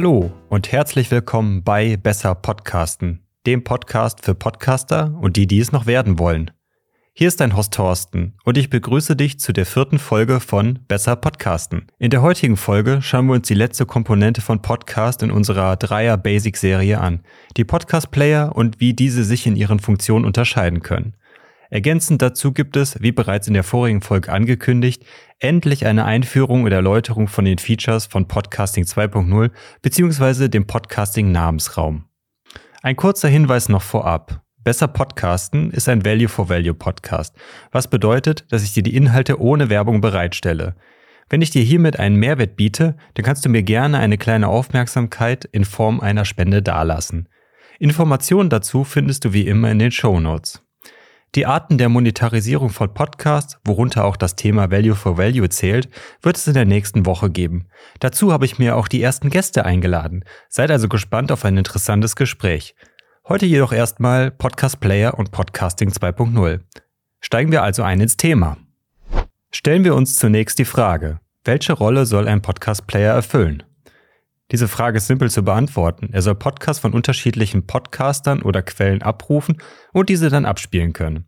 Hallo und herzlich willkommen bei Besser Podcasten, dem Podcast für Podcaster und die, die es noch werden wollen. Hier ist dein Host Thorsten und ich begrüße dich zu der vierten Folge von Besser Podcasten. In der heutigen Folge schauen wir uns die letzte Komponente von Podcast in unserer Dreier Basic Serie an, die Podcast Player und wie diese sich in ihren Funktionen unterscheiden können. Ergänzend dazu gibt es, wie bereits in der vorigen Folge angekündigt, endlich eine Einführung und Erläuterung von den Features von Podcasting 2.0 bzw. dem Podcasting Namensraum. Ein kurzer Hinweis noch vorab. Besser Podcasten ist ein Value-for-Value-Podcast, was bedeutet, dass ich dir die Inhalte ohne Werbung bereitstelle. Wenn ich dir hiermit einen Mehrwert biete, dann kannst du mir gerne eine kleine Aufmerksamkeit in Form einer Spende dalassen. Informationen dazu findest du wie immer in den Show Notes. Die Arten der Monetarisierung von Podcasts, worunter auch das Thema Value for Value zählt, wird es in der nächsten Woche geben. Dazu habe ich mir auch die ersten Gäste eingeladen. Seid also gespannt auf ein interessantes Gespräch. Heute jedoch erstmal Podcast Player und Podcasting 2.0. Steigen wir also ein ins Thema. Stellen wir uns zunächst die Frage, welche Rolle soll ein Podcast Player erfüllen? Diese Frage ist simpel zu beantworten. Er soll Podcasts von unterschiedlichen Podcastern oder Quellen abrufen und diese dann abspielen können.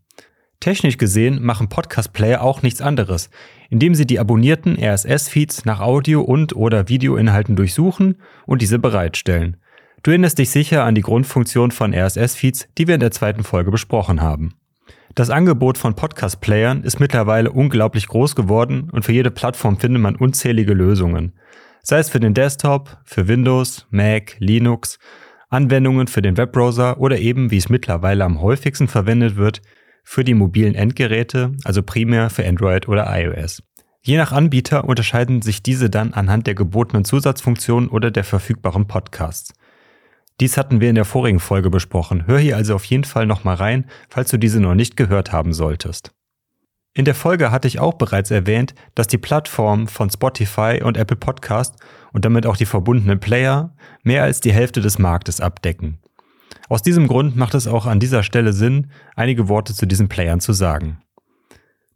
Technisch gesehen machen Podcast Player auch nichts anderes, indem sie die abonnierten RSS-Feeds nach Audio- und oder Videoinhalten durchsuchen und diese bereitstellen. Du erinnerst dich sicher an die Grundfunktion von RSS-Feeds, die wir in der zweiten Folge besprochen haben. Das Angebot von Podcast-Playern ist mittlerweile unglaublich groß geworden und für jede Plattform findet man unzählige Lösungen. Sei es für den Desktop, für Windows, Mac, Linux, Anwendungen für den Webbrowser oder eben, wie es mittlerweile am häufigsten verwendet wird, für die mobilen Endgeräte, also primär für Android oder iOS. Je nach Anbieter unterscheiden sich diese dann anhand der gebotenen Zusatzfunktionen oder der verfügbaren Podcasts. Dies hatten wir in der vorigen Folge besprochen. Hör hier also auf jeden Fall nochmal rein, falls du diese noch nicht gehört haben solltest. In der Folge hatte ich auch bereits erwähnt, dass die Plattformen von Spotify und Apple Podcast und damit auch die verbundenen Player mehr als die Hälfte des Marktes abdecken. Aus diesem Grund macht es auch an dieser Stelle Sinn, einige Worte zu diesen Playern zu sagen.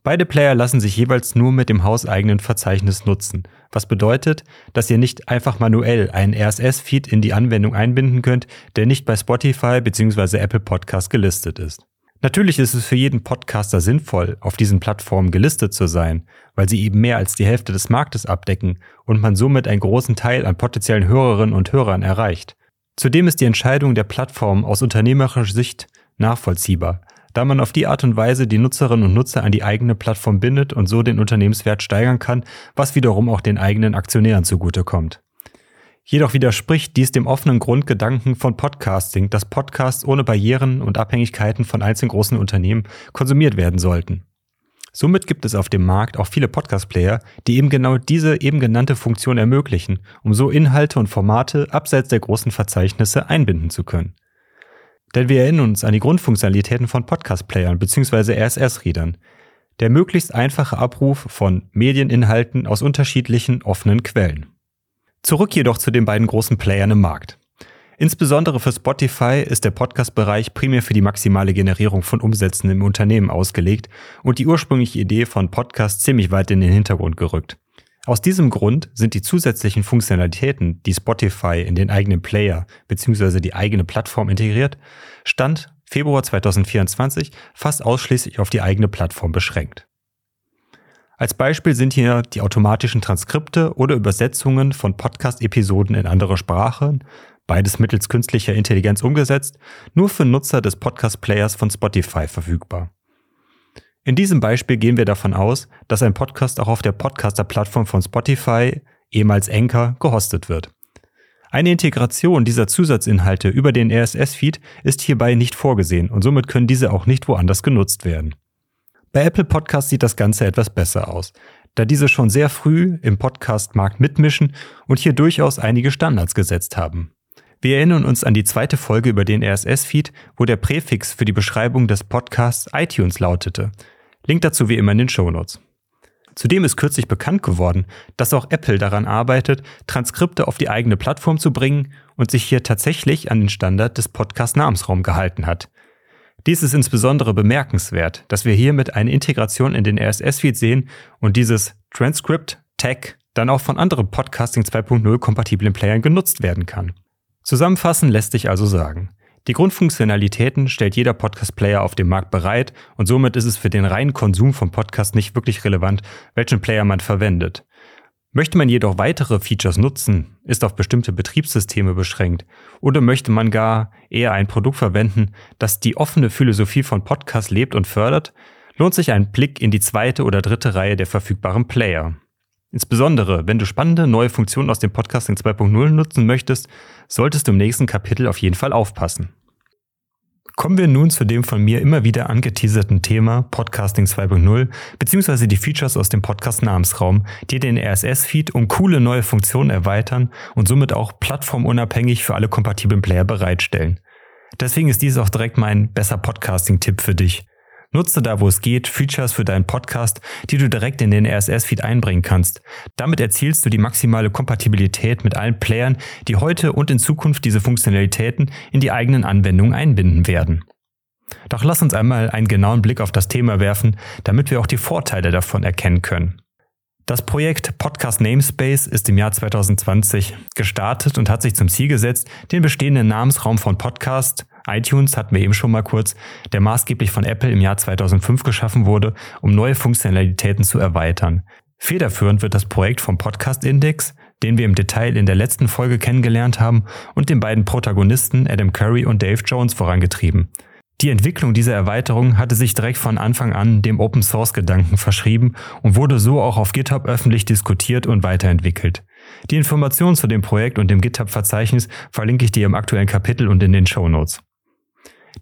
Beide Player lassen sich jeweils nur mit dem hauseigenen Verzeichnis nutzen, was bedeutet, dass ihr nicht einfach manuell einen RSS-Feed in die Anwendung einbinden könnt, der nicht bei Spotify bzw. Apple Podcast gelistet ist. Natürlich ist es für jeden Podcaster sinnvoll, auf diesen Plattformen gelistet zu sein, weil sie eben mehr als die Hälfte des Marktes abdecken und man somit einen großen Teil an potenziellen Hörerinnen und Hörern erreicht. Zudem ist die Entscheidung der Plattform aus unternehmerischer Sicht nachvollziehbar, da man auf die Art und Weise die Nutzerinnen und Nutzer an die eigene Plattform bindet und so den Unternehmenswert steigern kann, was wiederum auch den eigenen Aktionären zugutekommt. Jedoch widerspricht dies dem offenen Grundgedanken von Podcasting, dass Podcasts ohne Barrieren und Abhängigkeiten von einzelnen großen Unternehmen konsumiert werden sollten. Somit gibt es auf dem Markt auch viele Podcast-Player, die eben genau diese eben genannte Funktion ermöglichen, um so Inhalte und Formate abseits der großen Verzeichnisse einbinden zu können. Denn wir erinnern uns an die Grundfunktionalitäten von Podcast-Playern bzw. RSS-Readern. Der möglichst einfache Abruf von Medieninhalten aus unterschiedlichen offenen Quellen. Zurück jedoch zu den beiden großen Playern im Markt. Insbesondere für Spotify ist der Podcast-Bereich primär für die maximale Generierung von Umsätzen im Unternehmen ausgelegt und die ursprüngliche Idee von Podcasts ziemlich weit in den Hintergrund gerückt. Aus diesem Grund sind die zusätzlichen Funktionalitäten, die Spotify in den eigenen Player bzw. die eigene Plattform integriert, Stand Februar 2024 fast ausschließlich auf die eigene Plattform beschränkt. Als Beispiel sind hier die automatischen Transkripte oder Übersetzungen von Podcast-Episoden in andere Sprachen, beides mittels künstlicher Intelligenz umgesetzt, nur für Nutzer des Podcast-Players von Spotify verfügbar. In diesem Beispiel gehen wir davon aus, dass ein Podcast auch auf der Podcaster-Plattform von Spotify, ehemals Anchor, gehostet wird. Eine Integration dieser Zusatzinhalte über den RSS-Feed ist hierbei nicht vorgesehen und somit können diese auch nicht woanders genutzt werden. Bei Apple Podcasts sieht das Ganze etwas besser aus, da diese schon sehr früh im Podcast-Markt mitmischen und hier durchaus einige Standards gesetzt haben. Wir erinnern uns an die zweite Folge über den RSS-Feed, wo der Präfix für die Beschreibung des Podcasts iTunes lautete. Link dazu wie immer in den Shownotes. Zudem ist kürzlich bekannt geworden, dass auch Apple daran arbeitet, Transkripte auf die eigene Plattform zu bringen und sich hier tatsächlich an den Standard des Podcast-Namensraum gehalten hat. Dies ist insbesondere bemerkenswert, dass wir hiermit eine Integration in den RSS-Feed sehen und dieses Transcript Tag dann auch von anderen Podcasting 2.0 kompatiblen Playern genutzt werden kann. Zusammenfassend lässt sich also sagen, die Grundfunktionalitäten stellt jeder Podcast-Player auf dem Markt bereit und somit ist es für den reinen Konsum von Podcasts nicht wirklich relevant, welchen Player man verwendet. Möchte man jedoch weitere Features nutzen, ist auf bestimmte Betriebssysteme beschränkt oder möchte man gar eher ein Produkt verwenden, das die offene Philosophie von Podcasts lebt und fördert, lohnt sich ein Blick in die zweite oder dritte Reihe der verfügbaren Player. Insbesondere, wenn du spannende neue Funktionen aus dem Podcasting 2.0 nutzen möchtest, solltest du im nächsten Kapitel auf jeden Fall aufpassen. Kommen wir nun zu dem von mir immer wieder angeteaserten Thema Podcasting 2.0 beziehungsweise die Features aus dem Podcast-Namensraum, die den RSS-Feed um coole neue Funktionen erweitern und somit auch plattformunabhängig für alle kompatiblen Player bereitstellen. Deswegen ist dies auch direkt mein besser Podcasting-Tipp für dich. Nutze da, wo es geht, Features für deinen Podcast, die du direkt in den RSS-Feed einbringen kannst. Damit erzielst du die maximale Kompatibilität mit allen Playern, die heute und in Zukunft diese Funktionalitäten in die eigenen Anwendungen einbinden werden. Doch lass uns einmal einen genauen Blick auf das Thema werfen, damit wir auch die Vorteile davon erkennen können. Das Projekt Podcast Namespace ist im Jahr 2020 gestartet und hat sich zum Ziel gesetzt, den bestehenden Namensraum von Podcast iTunes hatten wir eben schon mal kurz, der maßgeblich von Apple im Jahr 2005 geschaffen wurde, um neue Funktionalitäten zu erweitern. Federführend wird das Projekt vom Podcast Index, den wir im Detail in der letzten Folge kennengelernt haben, und den beiden Protagonisten Adam Curry und Dave Jones vorangetrieben. Die Entwicklung dieser Erweiterung hatte sich direkt von Anfang an dem Open Source Gedanken verschrieben und wurde so auch auf GitHub öffentlich diskutiert und weiterentwickelt. Die Informationen zu dem Projekt und dem GitHub-Verzeichnis verlinke ich dir im aktuellen Kapitel und in den Show Notes.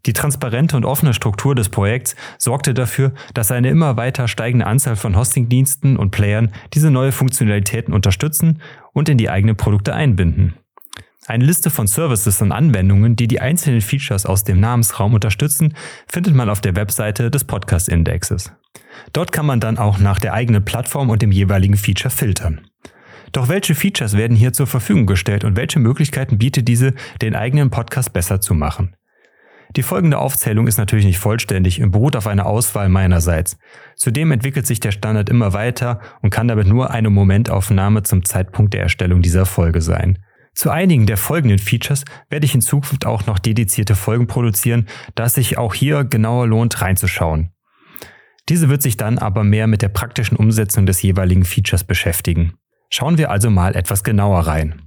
Die transparente und offene Struktur des Projekts sorgte dafür, dass eine immer weiter steigende Anzahl von Hostingdiensten und Playern diese neue Funktionalitäten unterstützen und in die eigenen Produkte einbinden. Eine Liste von Services und Anwendungen, die die einzelnen Features aus dem Namensraum unterstützen, findet man auf der Webseite des Podcast-Indexes. Dort kann man dann auch nach der eigenen Plattform und dem jeweiligen Feature filtern. Doch welche Features werden hier zur Verfügung gestellt und welche Möglichkeiten bietet diese, den eigenen Podcast besser zu machen? Die folgende Aufzählung ist natürlich nicht vollständig und beruht auf einer Auswahl meinerseits. Zudem entwickelt sich der Standard immer weiter und kann damit nur eine Momentaufnahme zum Zeitpunkt der Erstellung dieser Folge sein. Zu einigen der folgenden Features werde ich in Zukunft auch noch dedizierte Folgen produzieren, da es sich auch hier genauer lohnt reinzuschauen. Diese wird sich dann aber mehr mit der praktischen Umsetzung des jeweiligen Features beschäftigen. Schauen wir also mal etwas genauer rein.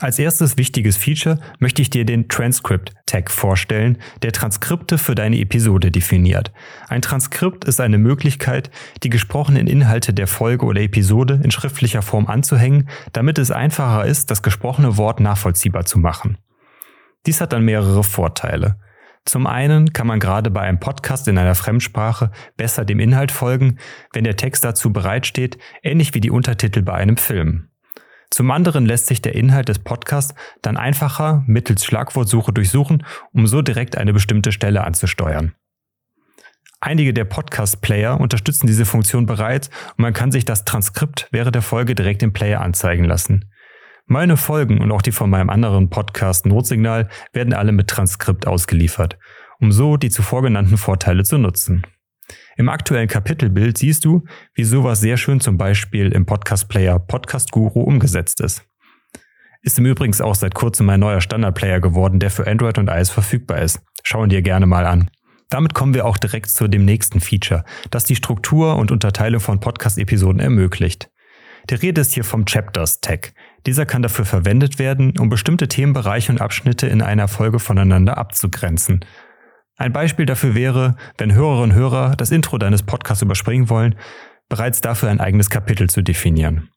Als erstes wichtiges Feature möchte ich dir den Transcript-Tag vorstellen, der Transkripte für deine Episode definiert. Ein Transkript ist eine Möglichkeit, die gesprochenen Inhalte der Folge oder Episode in schriftlicher Form anzuhängen, damit es einfacher ist, das gesprochene Wort nachvollziehbar zu machen. Dies hat dann mehrere Vorteile. Zum einen kann man gerade bei einem Podcast in einer Fremdsprache besser dem Inhalt folgen, wenn der Text dazu bereitsteht, ähnlich wie die Untertitel bei einem Film. Zum anderen lässt sich der Inhalt des Podcasts dann einfacher mittels Schlagwortsuche durchsuchen, um so direkt eine bestimmte Stelle anzusteuern. Einige der Podcast-Player unterstützen diese Funktion bereits und man kann sich das Transkript während der Folge direkt im Player anzeigen lassen. Meine Folgen und auch die von meinem anderen Podcast Notsignal werden alle mit Transkript ausgeliefert, um so die zuvor genannten Vorteile zu nutzen. Im aktuellen Kapitelbild siehst du, wie sowas sehr schön zum Beispiel im Podcast-Player Podcast Guru umgesetzt ist. Ist im Übrigen auch seit kurzem ein neuer Standard-Player geworden, der für Android und iOS verfügbar ist. Schauen dir gerne mal an. Damit kommen wir auch direkt zu dem nächsten Feature, das die Struktur und Unterteilung von Podcast-Episoden ermöglicht. Die Rede ist hier vom Chapters-Tag. Dieser kann dafür verwendet werden, um bestimmte Themenbereiche und Abschnitte in einer Folge voneinander abzugrenzen ein Beispiel dafür wäre, wenn Hörerinnen und Hörer das Intro deines Podcasts überspringen wollen, bereits dafür ein eigenes Kapitel zu definieren.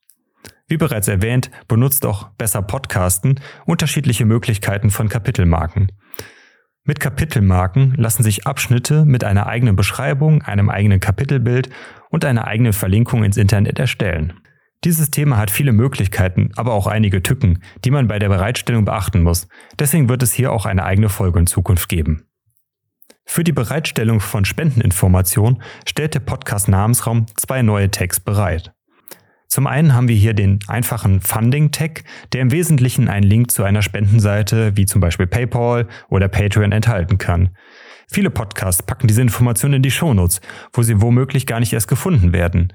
Wie bereits erwähnt, benutzt auch Besser Podcasten unterschiedliche Möglichkeiten von Kapitelmarken. Mit Kapitelmarken lassen sich Abschnitte mit einer eigenen Beschreibung, einem eigenen Kapitelbild und einer eigenen Verlinkung ins Internet erstellen. Dieses Thema hat viele Möglichkeiten, aber auch einige Tücken, die man bei der Bereitstellung beachten muss. Deswegen wird es hier auch eine eigene Folge in Zukunft geben. Für die Bereitstellung von Spendeninformationen stellt der Podcast Namensraum zwei neue Tags bereit. Zum einen haben wir hier den einfachen Funding-Tag, der im Wesentlichen einen Link zu einer Spendenseite wie zum Beispiel PayPal oder Patreon enthalten kann. Viele Podcasts packen diese Informationen in die Shownotes, wo sie womöglich gar nicht erst gefunden werden.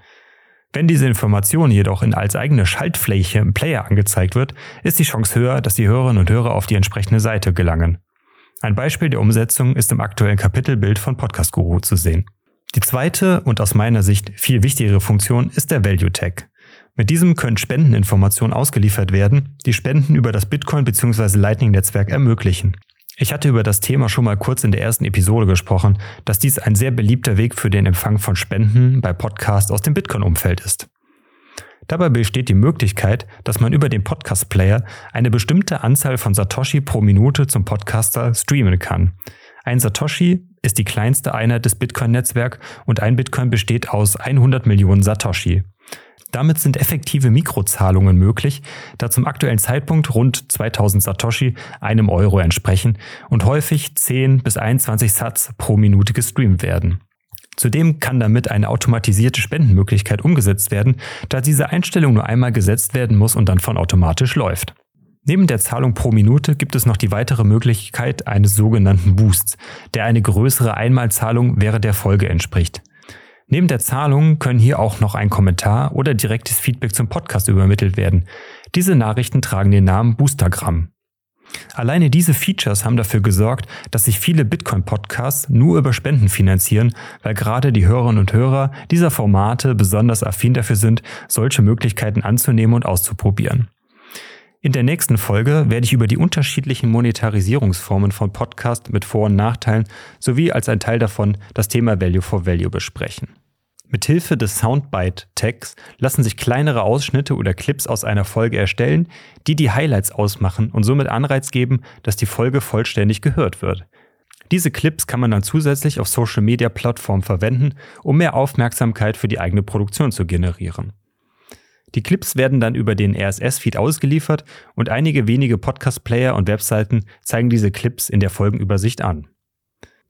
Wenn diese Information jedoch in als eigene Schaltfläche im Player angezeigt wird, ist die Chance höher, dass die Hörerinnen und Hörer auf die entsprechende Seite gelangen. Ein Beispiel der Umsetzung ist im aktuellen Kapitelbild von Podcast Guru zu sehen. Die zweite und aus meiner Sicht viel wichtigere Funktion ist der Value Tag. Mit diesem können Spendeninformationen ausgeliefert werden, die Spenden über das Bitcoin bzw. Lightning-Netzwerk ermöglichen. Ich hatte über das Thema schon mal kurz in der ersten Episode gesprochen, dass dies ein sehr beliebter Weg für den Empfang von Spenden bei Podcasts aus dem Bitcoin-Umfeld ist. Dabei besteht die Möglichkeit, dass man über den Podcast-Player eine bestimmte Anzahl von Satoshi pro Minute zum Podcaster streamen kann. Ein Satoshi ist die kleinste Einheit des Bitcoin-Netzwerks und ein Bitcoin besteht aus 100 Millionen Satoshi. Damit sind effektive Mikrozahlungen möglich, da zum aktuellen Zeitpunkt rund 2000 Satoshi einem Euro entsprechen und häufig 10 bis 21 Satz pro Minute gestreamt werden. Zudem kann damit eine automatisierte Spendenmöglichkeit umgesetzt werden, da diese Einstellung nur einmal gesetzt werden muss und dann von automatisch läuft. Neben der Zahlung pro Minute gibt es noch die weitere Möglichkeit eines sogenannten Boosts, der eine größere Einmalzahlung während der Folge entspricht. Neben der Zahlung können hier auch noch ein Kommentar oder direktes Feedback zum Podcast übermittelt werden. Diese Nachrichten tragen den Namen Boostergramm. Alleine diese Features haben dafür gesorgt, dass sich viele Bitcoin-Podcasts nur über Spenden finanzieren, weil gerade die Hörerinnen und Hörer dieser Formate besonders affin dafür sind, solche Möglichkeiten anzunehmen und auszuprobieren. In der nächsten Folge werde ich über die unterschiedlichen Monetarisierungsformen von Podcast mit Vor- und Nachteilen sowie als ein Teil davon das Thema Value for Value besprechen. Mithilfe des Soundbite-Tags lassen sich kleinere Ausschnitte oder Clips aus einer Folge erstellen, die die Highlights ausmachen und somit Anreiz geben, dass die Folge vollständig gehört wird. Diese Clips kann man dann zusätzlich auf Social-Media-Plattformen verwenden, um mehr Aufmerksamkeit für die eigene Produktion zu generieren. Die Clips werden dann über den RSS-Feed ausgeliefert und einige wenige Podcast-Player und Webseiten zeigen diese Clips in der Folgenübersicht an.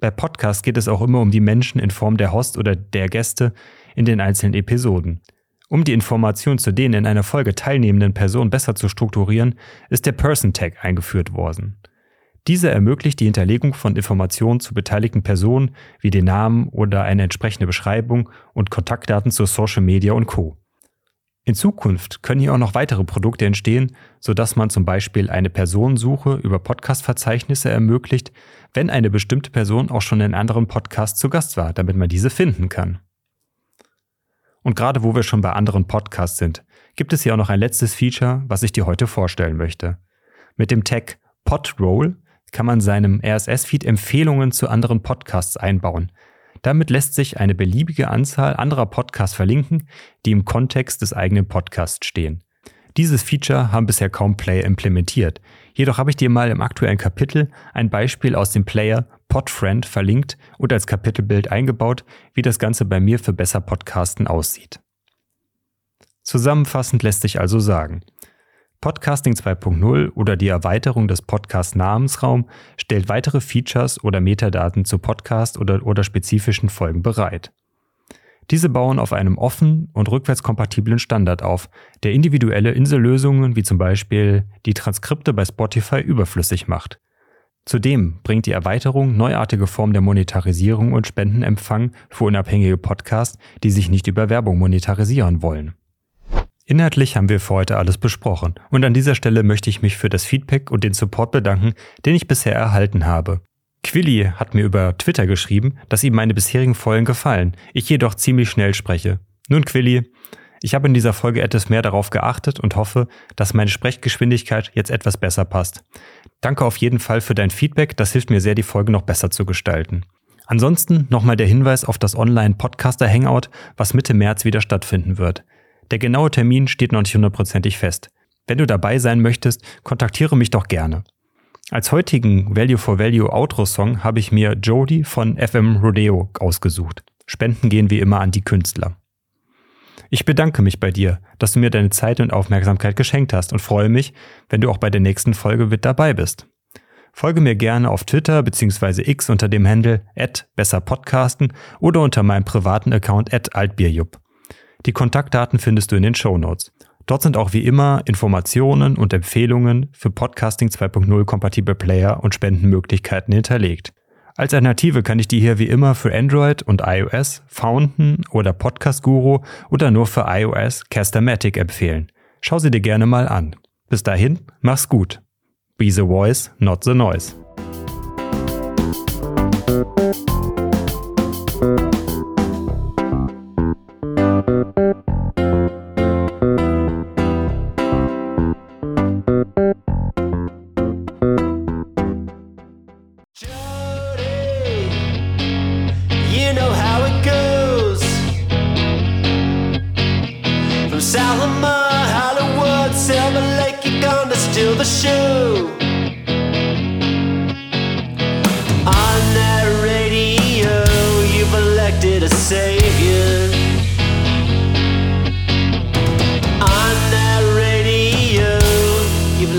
Bei Podcasts geht es auch immer um die Menschen in Form der Host oder der Gäste in den einzelnen Episoden. Um die Information zu den in einer Folge teilnehmenden Personen besser zu strukturieren, ist der Person Tag eingeführt worden. Dieser ermöglicht die Hinterlegung von Informationen zu beteiligten Personen wie den Namen oder eine entsprechende Beschreibung und Kontaktdaten zu Social Media und Co. In Zukunft können hier auch noch weitere Produkte entstehen, sodass man zum Beispiel eine Personensuche über Podcast-Verzeichnisse ermöglicht, wenn eine bestimmte Person auch schon in anderen Podcasts zu Gast war, damit man diese finden kann. Und gerade wo wir schon bei anderen Podcasts sind, gibt es hier auch noch ein letztes Feature, was ich dir heute vorstellen möchte. Mit dem Tag Podroll kann man seinem RSS-Feed Empfehlungen zu anderen Podcasts einbauen, damit lässt sich eine beliebige Anzahl anderer Podcasts verlinken, die im Kontext des eigenen Podcasts stehen. Dieses Feature haben bisher kaum Player implementiert. Jedoch habe ich dir mal im aktuellen Kapitel ein Beispiel aus dem Player Podfriend verlinkt und als Kapitelbild eingebaut, wie das Ganze bei mir für besser Podcasten aussieht. Zusammenfassend lässt sich also sagen, Podcasting 2.0 oder die Erweiterung des Podcast-Namensraum stellt weitere Features oder Metadaten zu Podcast oder, oder spezifischen Folgen bereit. Diese bauen auf einem offen und rückwärtskompatiblen Standard auf, der individuelle Insellösungen wie zum Beispiel die Transkripte bei Spotify überflüssig macht. Zudem bringt die Erweiterung neuartige Formen der Monetarisierung und Spendenempfang für unabhängige Podcasts, die sich nicht über Werbung monetarisieren wollen. Inhaltlich haben wir für heute alles besprochen und an dieser Stelle möchte ich mich für das Feedback und den Support bedanken, den ich bisher erhalten habe. Quilly hat mir über Twitter geschrieben, dass ihm meine bisherigen Folgen gefallen, ich jedoch ziemlich schnell spreche. Nun Quilly, ich habe in dieser Folge etwas mehr darauf geachtet und hoffe, dass meine Sprechgeschwindigkeit jetzt etwas besser passt. Danke auf jeden Fall für dein Feedback, das hilft mir sehr, die Folge noch besser zu gestalten. Ansonsten nochmal der Hinweis auf das Online-Podcaster-Hangout, was Mitte März wieder stattfinden wird. Der genaue Termin steht noch nicht hundertprozentig fest. Wenn du dabei sein möchtest, kontaktiere mich doch gerne. Als heutigen Value for Value Outro Song habe ich mir Jody von FM Rodeo ausgesucht. Spenden gehen wie immer an die Künstler. Ich bedanke mich bei dir, dass du mir deine Zeit und Aufmerksamkeit geschenkt hast und freue mich, wenn du auch bei der nächsten Folge mit dabei bist. Folge mir gerne auf Twitter bzw. X unter dem Handle besserpodcasten oder unter meinem privaten Account altbierjupp. Die Kontaktdaten findest du in den Show. Dort sind auch wie immer Informationen und Empfehlungen für Podcasting 2.0 kompatible Player und Spendenmöglichkeiten hinterlegt. Alternative kann ich dir hier wie immer für Android und iOS Fountain oder Podcast Guru oder nur für iOS Castamatic empfehlen. Schau sie dir gerne mal an. Bis dahin, mach's gut. Be the voice, not the noise.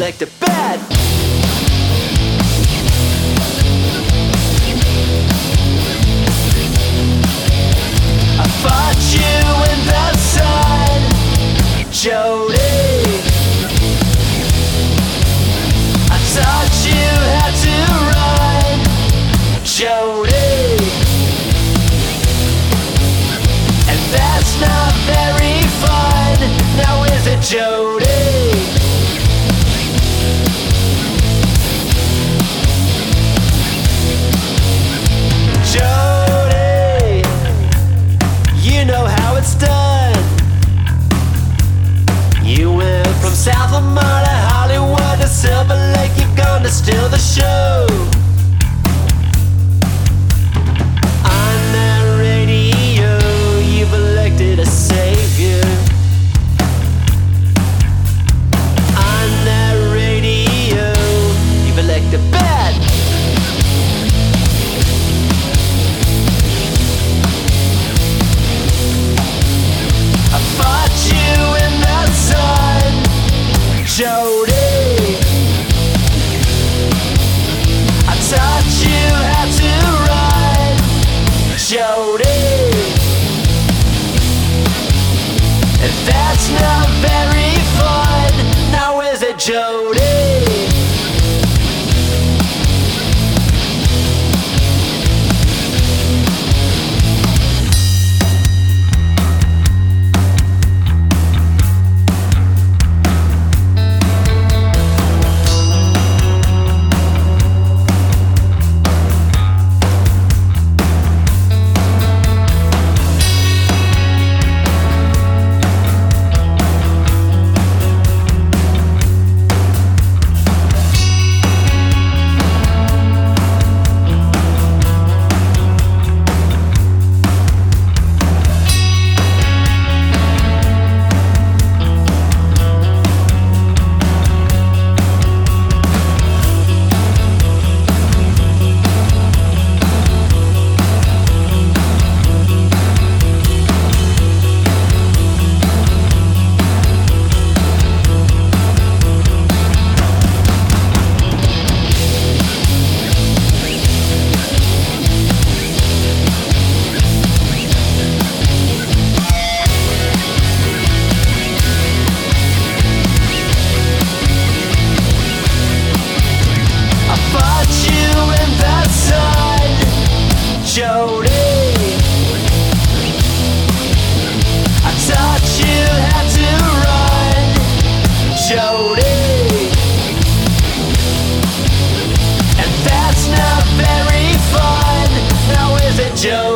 like the best. Joe.